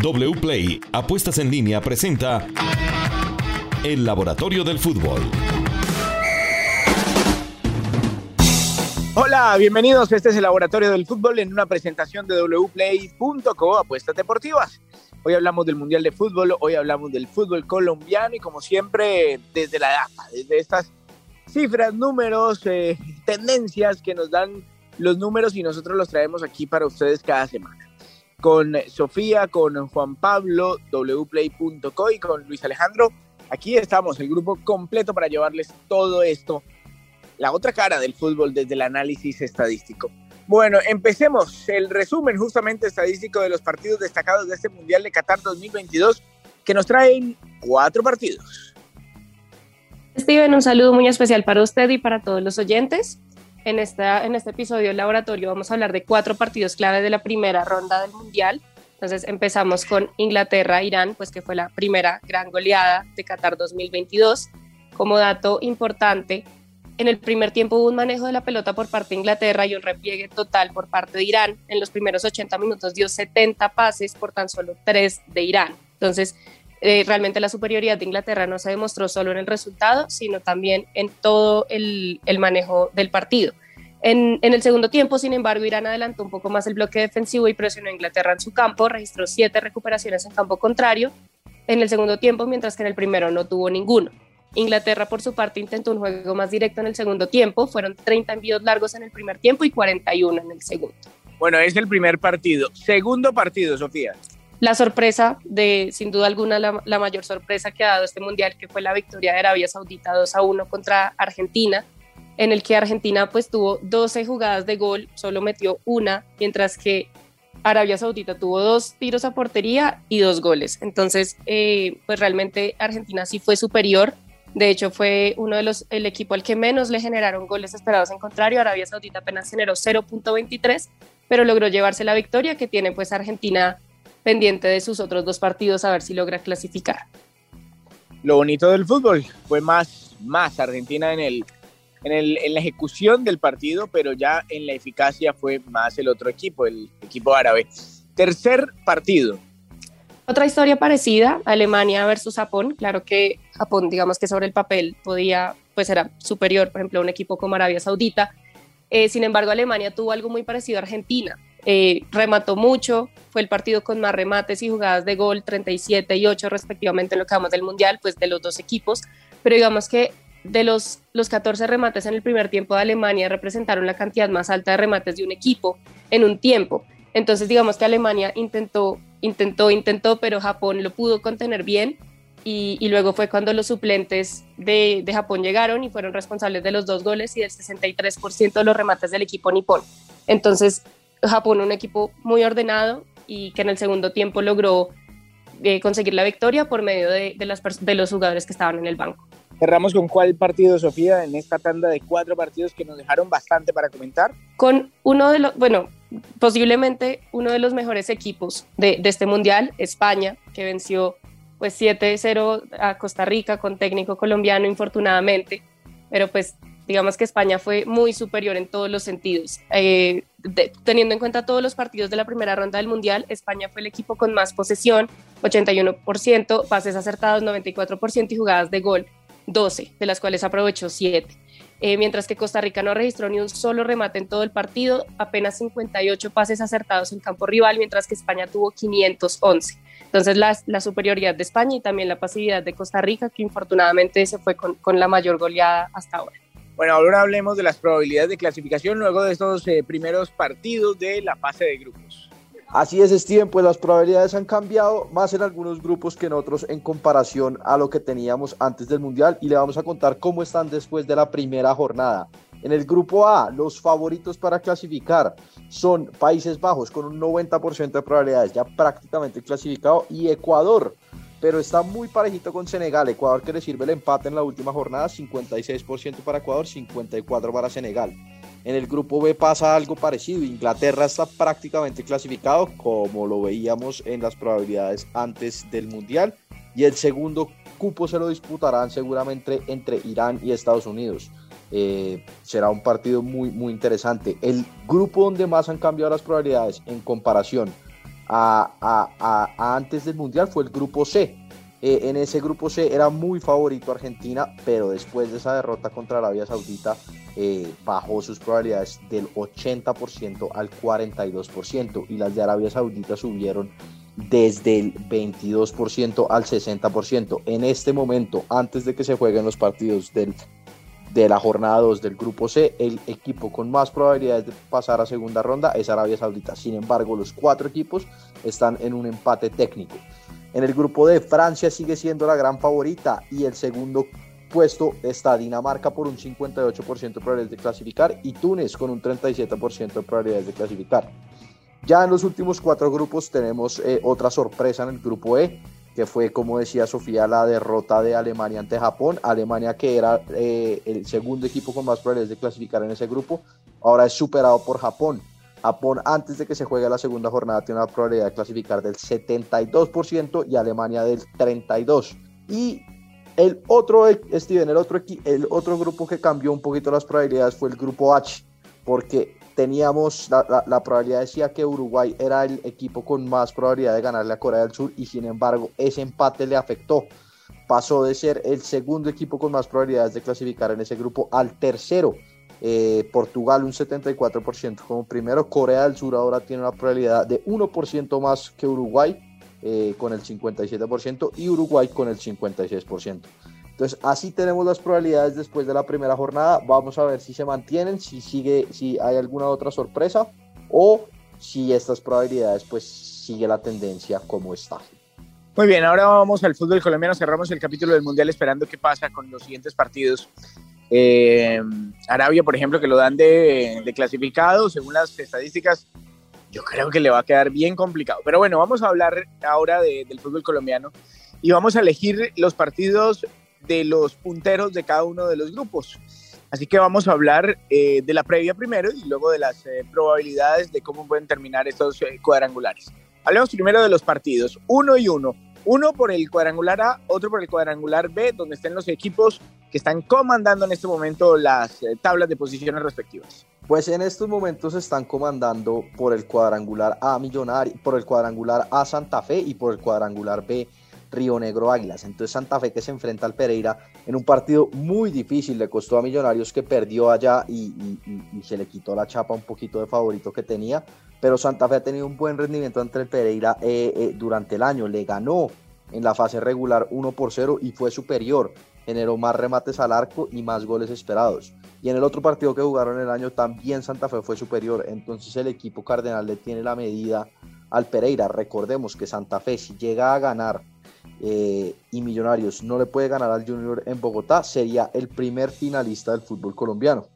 WPLAY Apuestas en línea presenta El Laboratorio del Fútbol. Hola, bienvenidos. Este es el Laboratorio del Fútbol en una presentación de wplay.co Apuestas Deportivas. Hoy hablamos del Mundial de Fútbol, hoy hablamos del fútbol colombiano y como siempre desde la data, desde estas cifras, números, eh, tendencias que nos dan los números y nosotros los traemos aquí para ustedes cada semana con Sofía, con Juan Pablo, wplay.co y con Luis Alejandro. Aquí estamos, el grupo completo para llevarles todo esto, la otra cara del fútbol desde el análisis estadístico. Bueno, empecemos el resumen justamente estadístico de los partidos destacados de este Mundial de Qatar 2022 que nos traen cuatro partidos. Steven, un saludo muy especial para usted y para todos los oyentes. En, esta, en este episodio del laboratorio vamos a hablar de cuatro partidos clave de la primera ronda del Mundial. Entonces empezamos con Inglaterra-Irán, pues que fue la primera gran goleada de Qatar 2022. Como dato importante, en el primer tiempo hubo un manejo de la pelota por parte de Inglaterra y un repliegue total por parte de Irán. En los primeros 80 minutos dio 70 pases por tan solo 3 de Irán. Entonces, eh, realmente la superioridad de Inglaterra no se demostró solo en el resultado, sino también en todo el, manejo del partido. En, el segundo tiempo, sin embargo, Irán adelantó un poco más el bloque defensivo y presionó a Inglaterra en su campo, registró siete recuperaciones en campo contrario en el segundo tiempo, mientras que en el primero no tuvo ninguno. Inglaterra, por su parte, intentó un juego más directo en el segundo tiempo, fueron 30 envíos largos en el primer tiempo y 41 en el segundo. Bueno, es el primer partido. Segundo partido, Sofía la sorpresa de, sin duda alguna, la, mayor sorpresa que ha dado este mundial, que fue la victoria de Arabia Saudita 2 a 1 contra Argentina, en el que Argentina pues tuvo 12 jugadas de gol, solo metió una, mientras que Arabia Saudita tuvo dos tiros a portería y dos goles. Entonces, eh, pues realmente Argentina sí fue superior. De hecho, fue uno de los, el equipo al que menos le generaron goles esperados. En contrario, Arabia Saudita apenas generó 0.23, pero logró llevarse la victoria que tiene pues Argentina pendiente de sus otros dos partidos a ver si logra clasificar. Lo bonito del fútbol fue más, más Argentina en, el, en, el, en la ejecución del partido, pero ya en la eficacia fue más el otro equipo, el equipo árabe. Tercer partido. Otra historia parecida, Alemania versus Japón. Claro que Japón, digamos que sobre el papel podía, pues era superior, por ejemplo, a un equipo como Arabia Saudita. Eh, sin embargo, Alemania tuvo algo muy parecido a Argentina. Eh, remató mucho, fue el partido con más remates y jugadas de gol, 37 y 8 respectivamente en lo que vamos del Mundial, pues de los dos equipos, pero digamos que de los, los 14 remates en el primer tiempo de Alemania representaron la cantidad más alta de remates de un equipo en un tiempo. Entonces digamos que Alemania intentó, intentó, intentó, pero Japón lo pudo contener bien y, luego fue cuando los suplentes de, de, Japón llegaron y fueron responsables de los dos goles y del 63% de los remates del equipo nipón. Entonces Japón un equipo muy ordenado y que en el segundo tiempo logró eh, conseguir la victoria por medio de, las, de los jugadores que estaban en el banco. Cerramos con cuál partido, Sofía, en esta tanda de cuatro partidos que nos dejaron bastante para comentar. Con uno de los, bueno, posiblemente uno de los mejores equipos de, de este mundial, España, que venció pues 7-0 a Costa Rica con técnico colombiano, infortunadamente, pero pues digamos que España fue muy superior en todos los sentidos. Eh, teniendo en cuenta todos los partidos de la primera ronda del Mundial, España fue el equipo con más posesión, 81%, pases acertados 94% y jugadas de gol 12, de las cuales aprovechó 7. Eh, mientras que Costa Rica no registró ni un solo remate en todo el partido, apenas 58 pases acertados en campo rival, mientras que España tuvo 511. Entonces la, la superioridad de España y también la pasividad de Costa Rica, que infortunadamente se fue con, con la mayor goleada hasta ahora. Bueno, ahora hablemos de las probabilidades de clasificación luego de estos eh, primeros partidos de la fase de grupos. Así es, Steven, pues las probabilidades han cambiado más en algunos grupos que en otros en comparación a lo que teníamos antes del Mundial y le vamos a contar cómo están después de la primera jornada. En el grupo A, los favoritos para clasificar son Países Bajos con un 90% de probabilidades ya prácticamente clasificado y Ecuador pero está muy parejito con Senegal. Ecuador que le sirve el empate en la última jornada, 56% para Ecuador, 54% para Senegal. En el grupo B pasa algo parecido. Inglaterra está prácticamente clasificado, como lo veíamos en las probabilidades antes del Mundial. Y el segundo cupo se lo disputarán seguramente entre Irán y Estados Unidos. Eh, será un partido muy, muy interesante. El grupo donde más han cambiado las probabilidades en comparación a, antes del Mundial fue el grupo C. Eh, en ese grupo C era muy favorito Argentina, pero después de esa derrota contra Arabia Saudita eh, bajó sus probabilidades del 80% al 42% y las de Arabia Saudita subieron desde el 22% al 60%. En este momento, antes de que se jueguen los partidos del de la jornada 2 del grupo C, el equipo con más probabilidades de pasar a segunda ronda es Arabia Saudita. Sin embargo, los cuatro equipos están en un empate técnico. En el grupo D, Francia sigue siendo la gran favorita y el segundo puesto está Dinamarca por un 58% de probabilidades de clasificar y Túnez con un 37% de probabilidades de clasificar. Ya en los últimos cuatro grupos tenemos eh, otra sorpresa en el grupo E que fue, como decía Sofía, la derrota de Alemania ante Japón. Alemania, que era eh, el segundo equipo con más probabilidades de clasificar en ese grupo, ahora es superado por Japón. Japón, antes de que se juegue la segunda jornada, tiene una probabilidad de clasificar del 72% y Alemania del 32%. Y el otro, Steven, el otro, el otro grupo que cambió un poquito las probabilidades fue el grupo H, porque teníamos, la, probabilidad decía que Uruguay era el equipo con más probabilidad de ganarle a Corea del Sur y sin embargo ese empate le afectó. Pasó de ser el segundo equipo con más probabilidades de clasificar en ese grupo al tercero. Eh, Portugal un 74% como primero, Corea del Sur ahora tiene una probabilidad de 1% más que Uruguay eh, con el 57% y Uruguay con el 56%. Entonces, así tenemos las probabilidades después de la primera jornada. Vamos a ver si se mantienen, si sigue, si hay alguna otra sorpresa o si estas probabilidades pues sigue la tendencia como está. Muy bien, ahora vamos al fútbol colombiano. Cerramos el capítulo del Mundial esperando qué pasa con los siguientes partidos. Eh, Arabia, por ejemplo, que lo dan de, clasificado, según las estadísticas, yo creo que le va a quedar bien complicado. Pero bueno, vamos a hablar ahora del fútbol colombiano y vamos a elegir los partidos de los punteros de cada uno de los grupos. Así que vamos a hablar eh, de la previa primero y luego de las eh, probabilidades de cómo pueden terminar estos eh, cuadrangulares. Hablemos primero de los partidos, uno y uno. Uno por el cuadrangular A, otro por el cuadrangular B, donde estén los equipos que están comandando en este momento las tablas de posiciones respectivas. Pues en estos momentos están comandando por el cuadrangular A Millonario, por el cuadrangular A Santa Fe y por el cuadrangular B Río Negro Águilas. Entonces Santa Fe que se enfrenta al Pereira en un partido muy difícil, le costó a Millonarios que perdió allá y, se le quitó la chapa un poquito de favorito que tenía, pero Santa Fe ha tenido un buen rendimiento entre el Pereira eh, eh, durante el año, le ganó en la fase regular 1 por 0 y fue superior, generó más remates al arco y más goles esperados. Y en el otro partido que jugaron el año también Santa Fe fue superior, entonces el equipo cardenal le tiene la medida al Pereira. Recordemos que Santa Fe si llega a ganar eh, y Millonarios no le puede ganar al Junior en Bogotá, sería el primer finalista del fútbol colombiano.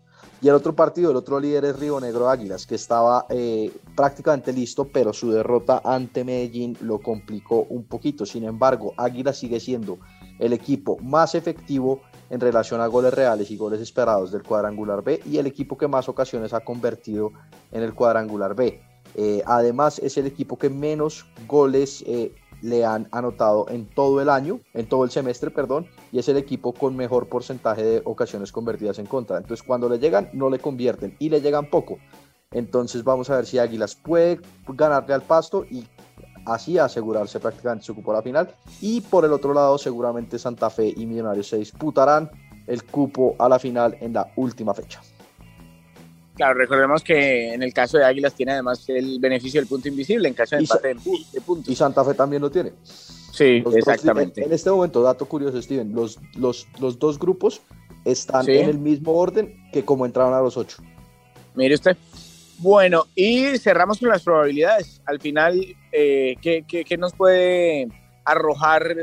Y el otro partido, el otro líder es Río Negro Águilas, que estaba eh, prácticamente listo, pero su derrota ante Medellín lo complicó un poquito. Sin embargo, Águilas sigue siendo el equipo más efectivo en relación a goles reales y goles esperados del cuadrangular B y el equipo que más ocasiones ha convertido en el cuadrangular B. Eh, además, es el equipo que menos goles le han anotado en todo el año, en todo el semestre, perdón, y es el equipo con mejor porcentaje de ocasiones convertidas en contra. Entonces, cuando le llegan, no le convierten y le llegan poco. Entonces, vamos a ver si Águilas puede ganarle al pasto y así asegurarse prácticamente su cupo a la final. Y por el otro lado, seguramente Santa Fe y Millonarios se disputarán el cupo a la final en la última fecha. Claro, recordemos que en el caso de Águilas tiene además el beneficio del punto invisible en caso de empate de, puntos. Y Santa Fe también lo tiene. Sí, exactamente. en, este momento, dato curioso, Steven, los, los, los dos grupos están en el mismo orden que como entraron a los ocho. Mire usted. Bueno, y cerramos con las probabilidades. Al final, eh, ¿qué, qué, qué nos puede arrojar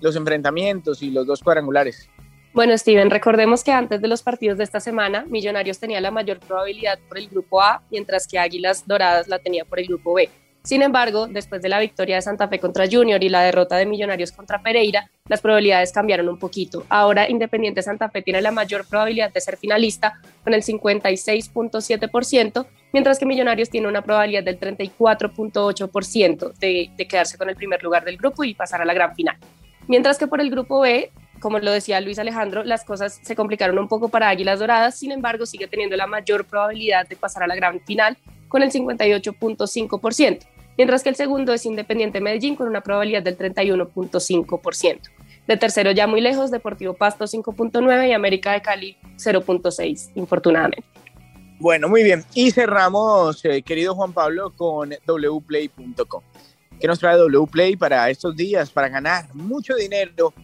los enfrentamientos y los dos cuadrangulares? Bueno, Steven, recordemos que antes de los partidos de esta semana, Millonarios tenía la mayor probabilidad por el grupo A, mientras que Águilas Doradas la tenía por el grupo B. Sin embargo, después de la victoria de Santa Fe contra Junior y la derrota de Millonarios contra Pereira, las probabilidades cambiaron un poquito. Ahora Independiente Santa Fe tiene la mayor probabilidad de ser finalista con el 56.7%, mientras que Millonarios tiene una probabilidad del 34.8% de, de quedarse con el primer lugar del grupo y pasar a la gran final. Mientras que por el grupo B, como lo decía Luis Alejandro, las cosas se complicaron un poco para Águilas Doradas, sin embargo sigue teniendo la mayor probabilidad de pasar a la gran final con el 58.5%. mientras que el segundo es Independiente Medellín con una probabilidad del 31.5%. De tercero ya muy lejos, Deportivo Pasto 5.9 y América de Cali 0.6, infortunadamente. Bueno, muy bien. Y cerramos, eh, querido Juan Pablo, con wplay.com. ¿Qué nos trae wplay para estos días? Para ganar mucho dinero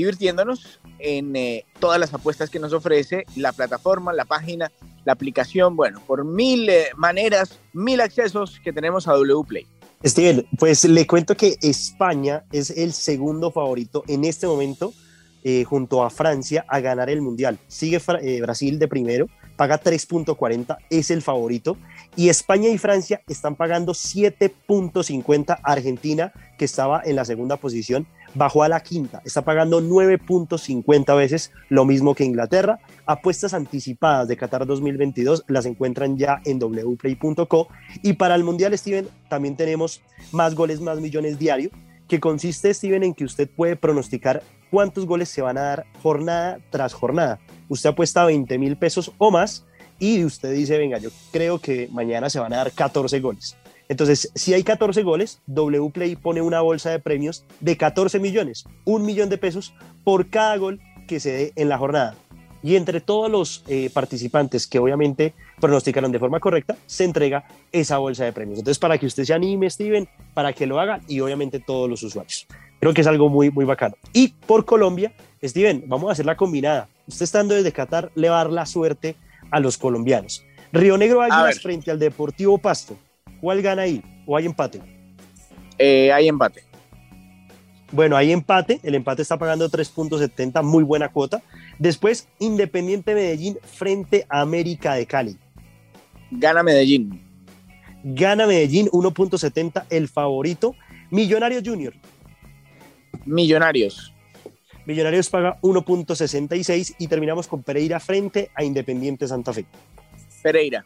divirtiéndonos en eh, todas las apuestas que nos ofrece la plataforma, la página, la aplicación. Bueno, por mil eh, maneras, mil accesos que tenemos a wplay. Steven, pues le cuento que España es el segundo favorito en este momento eh, junto a Francia a ganar el Mundial. Sigue eh, Brasil de primero, paga 3.40, es el favorito. Y España y Francia están pagando 7.50. Argentina, que estaba en la segunda posición, bajó a la quinta, está pagando 9.50 veces lo mismo que Inglaterra. Apuestas anticipadas de Qatar 2022 las encuentran ya en wplay.co. Y para el Mundial, Steven, también tenemos más goles, más millones diario, que consiste, Steven, en que usted puede pronosticar cuántos goles se van a dar jornada tras jornada. Usted apuesta 20 mil pesos o más y usted dice, venga, yo creo que mañana se van a dar 14 goles. Entonces, si hay 14 goles, Wplay pone una bolsa de premios de 14 millones, un millón de pesos por cada gol que se dé en la jornada. Y entre todos los eh, participantes que obviamente pronosticaron de forma correcta, se entrega esa bolsa de premios. Entonces, para que usted se anime, Steven, para que lo haga y obviamente todos los usuarios. Creo que es algo muy, muy bacano. Y por Colombia, Steven, vamos a hacer la combinada. Usted estando desde Qatar le va a dar la suerte a los colombianos. Río Negro Águilas frente al Deportivo Pasto. ¿Cuál gana ahí? ¿O hay empate? Eh, hay empate. Bueno, hay empate. El empate está pagando 3.70, muy buena cuota. Después, Independiente Medellín frente a América de Cali. Gana Medellín. Gana Medellín 1.70, el favorito. Millonarios Junior. Millonarios. Millonarios paga 1.66 y terminamos con Pereira frente a Independiente Santa Fe. Pereira.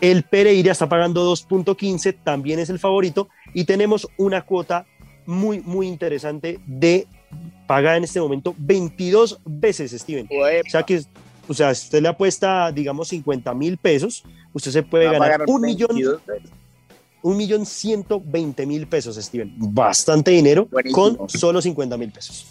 El Pereira está pagando 2.15, también es el favorito. Y tenemos una cuota muy, muy interesante de paga en este momento 22 veces, Steven. O sea que, o sea, si usted le apuesta, digamos, 50 mil pesos, usted se puede ganar un millón, un millón 120 mil pesos, Steven. Bastante dinero con solo 50 mil pesos.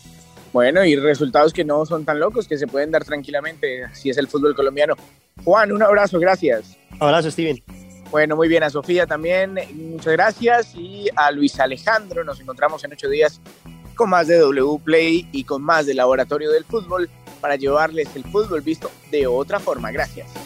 Bueno, y resultados que no son tan locos, que se pueden dar tranquilamente, si es el fútbol colombiano. Juan, un abrazo, gracias. Abrazo, Steven. Bueno, muy bien, a Sofía también, muchas gracias. Y a Luis Alejandro, nos encontramos en ocho días con más de W Play y con más del Laboratorio del Fútbol para llevarles el fútbol visto de otra forma. Gracias.